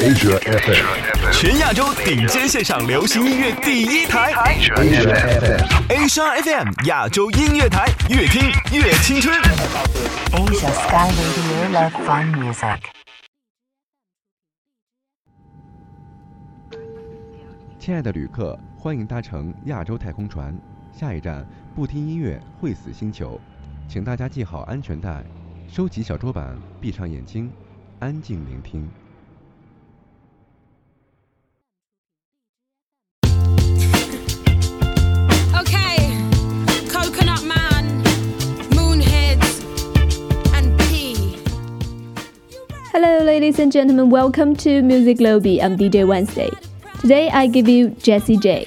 Asia FM，全亚洲顶尖线上流行音乐第一台，Asia FM，Asia FM 亚洲音乐台，越听越青春。Asia Sky Radio Love Fun Music。亲爱的旅客，欢迎搭乘亚洲太空船，下一站不听音乐会死星球，请大家系好安全带，收起小桌板，闭上眼睛，安静聆听。Hello, ladies and gentlemen. Welcome to Music Lobby. I'm DJ Wednesday. Today I give you Jessie J.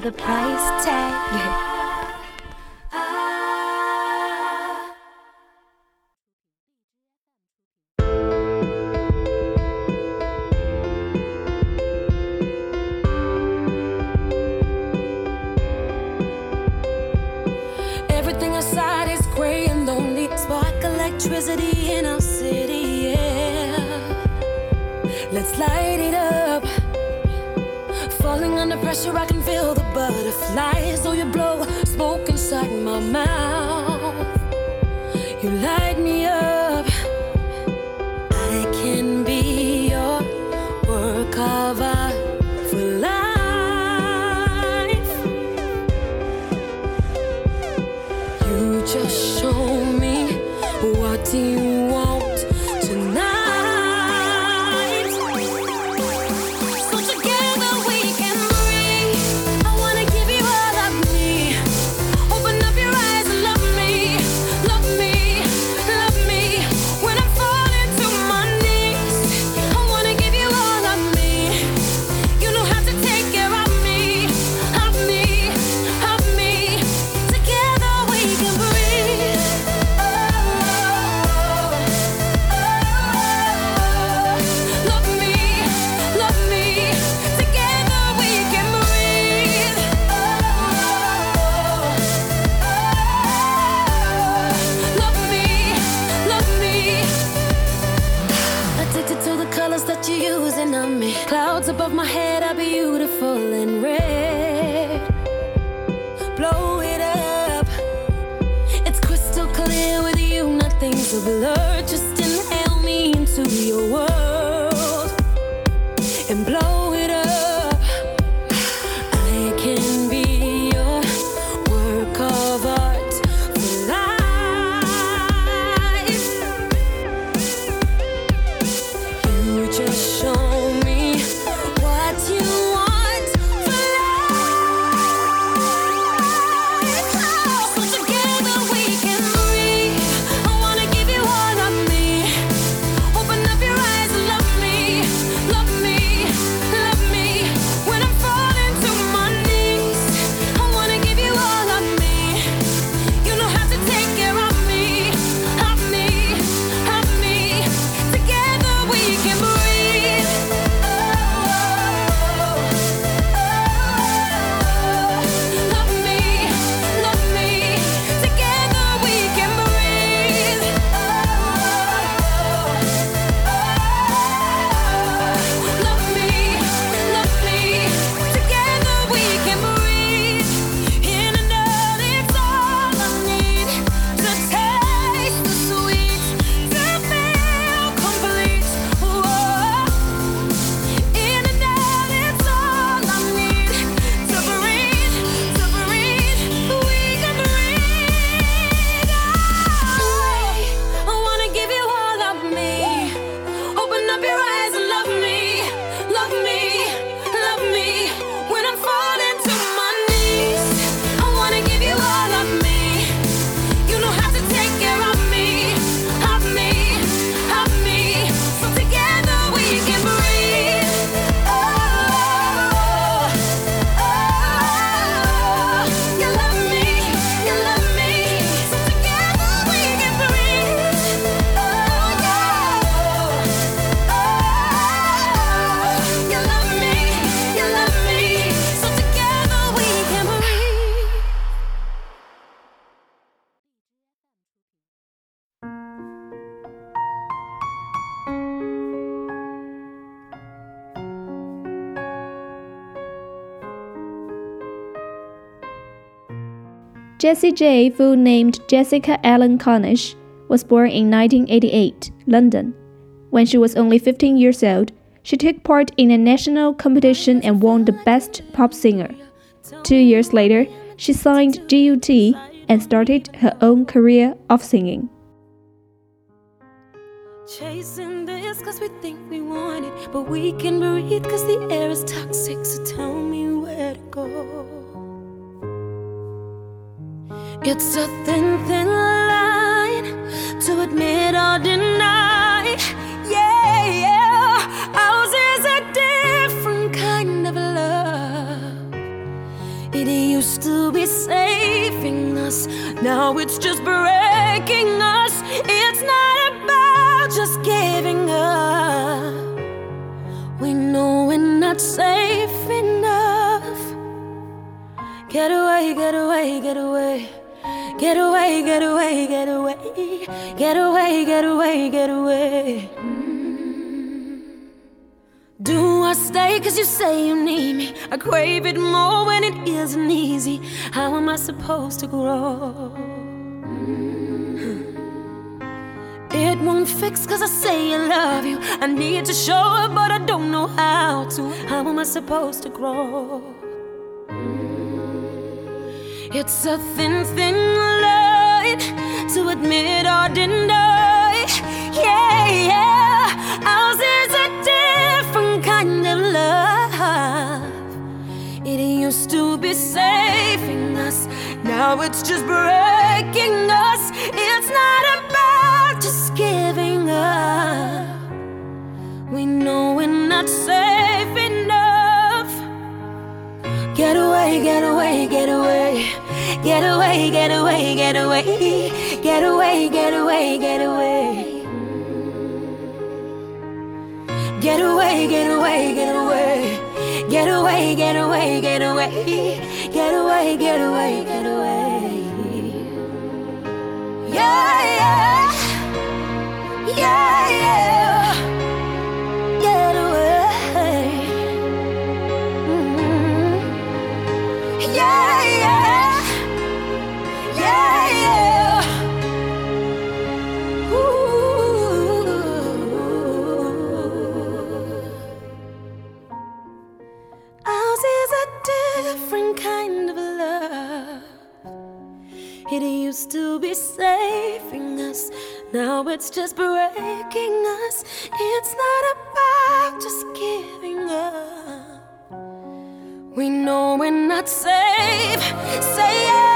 The price tag. Jessie J, full named Jessica Ellen Cornish, was born in 1988, London. When she was only 15 years old, she took part in a national competition and won the Best Pop Singer. Two years later, she signed GUT and started her own career of singing. Chasing this cause we think we want it, but we can breathe cause the air is toxic. So tell me where to go. It's a thin, thin line to admit or deny. Yeah, yeah. Ours is a different kind of love. It used to be saving us, now it's just breaking us. It's not about just giving up. We know we're not safe. Get away, get away, get away. Get away, get away, get away. Get away, get away, get away. Mm. Do I stay cause you say you need me? I crave it more when it isn't easy. How am I supposed to grow? It won't fix cause I say I love you. I need to show it, but I don't know how to. How am I supposed to grow? It's a thin, thin line to admit or deny. Yeah, yeah. Ours is a different kind of love. It used to be saving us, now it's just breaking us. It's not about just giving up. We know we're not safe enough. Get away, get away, get away. Get away, get away, get away. Get away, get away, get away. Get away, get away, get away. Get away, get away, get away. Get away, get away, get away. Yeah, yeah. Yeah, yeah. different kind of love. It used to be saving us, now it's just breaking us. It's not about just giving up. We know we're not safe. Say yeah.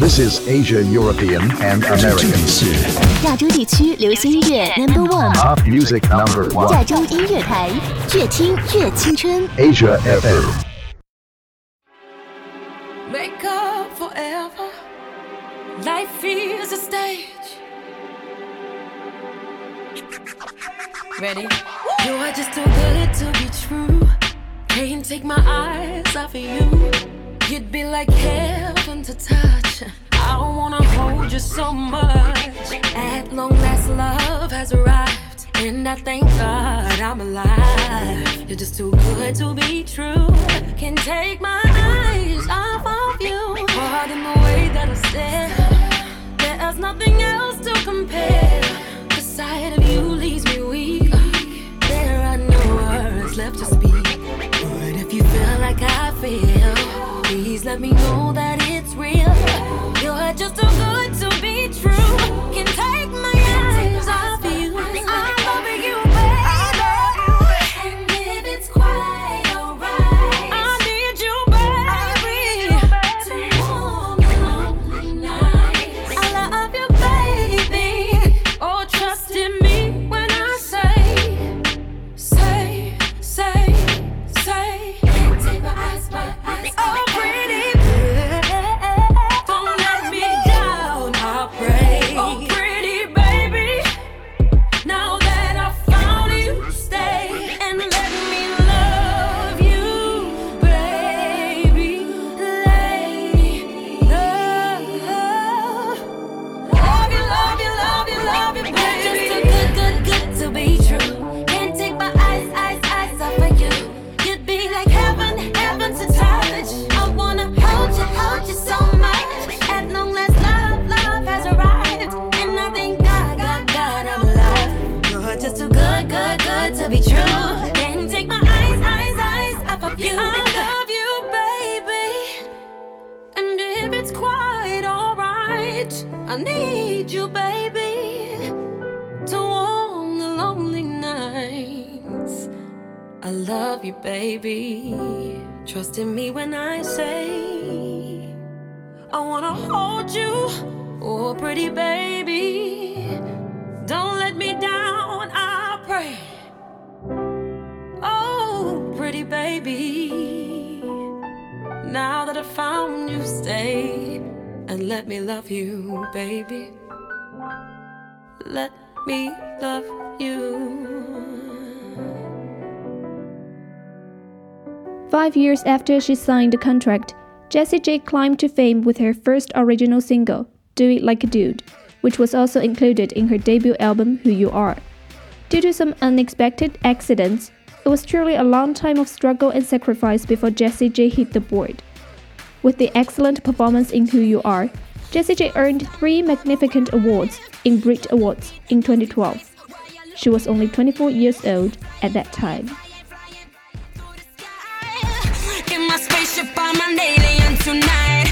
This is Asia, European, and 这 American. 里是亚洲地区流行音乐 Number One， Pop music number 亚 one. 洲音乐台，越听越青春。 Asia FM. Make up forever. Life is a stage. Ready? You are just too good to be true. Can't take my eyes off of you. You'd be like heaven to touch. I wanna hold you so much. At long last, love has arrived. And I thank God I'm alive. You're just too good to be true. Can't take my eyes off of you. Pardon the way that I stare. There's nothing else to compare. The sight of you leaves me weak. There are no words left to speak. But if you feel like I feel, please let me know that it's real. You're just too good to be true. Can take my I need you, baby, to warm the lonely nights. I love you, baby. Trust in me when I say, I wanna hold you, oh, pretty baby. Don't let me down, I pray. Oh, pretty baby. Now that I found you, stay and let me love you, baby. Let me love you. Five years after she signed the contract, Jessie J climbed to fame with her first original single, Do It Like a Dude, which was also included in her debut album, Who You Are. Due to some unexpected accidents, it was truly a long time of struggle and sacrifice before Jessie J hit the board. With the excellent performance in Who You Are, Jessie J earned three magnificent awards in Brit Awards in 2012. She was only 24 years old at that time. My spaceship, I'm an alien tonight.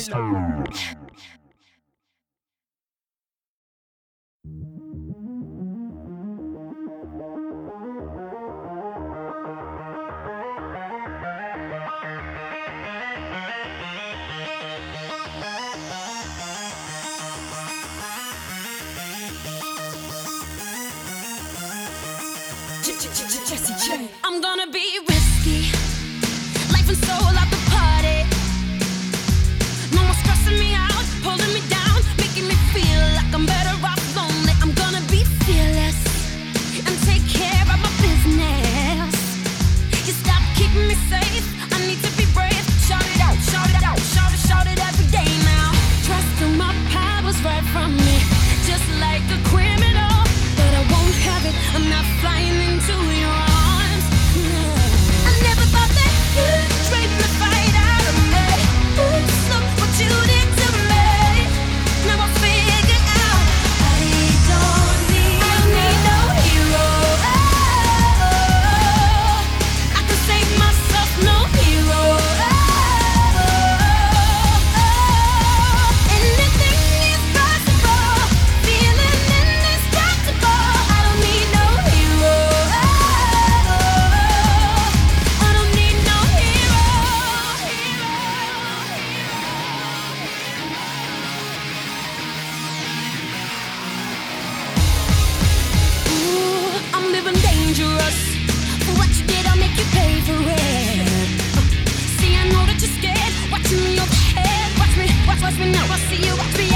Stars. favorite. See, I know that you're scared. Watch me over head. Watch me, watch, watch me now. I see you. Watch me.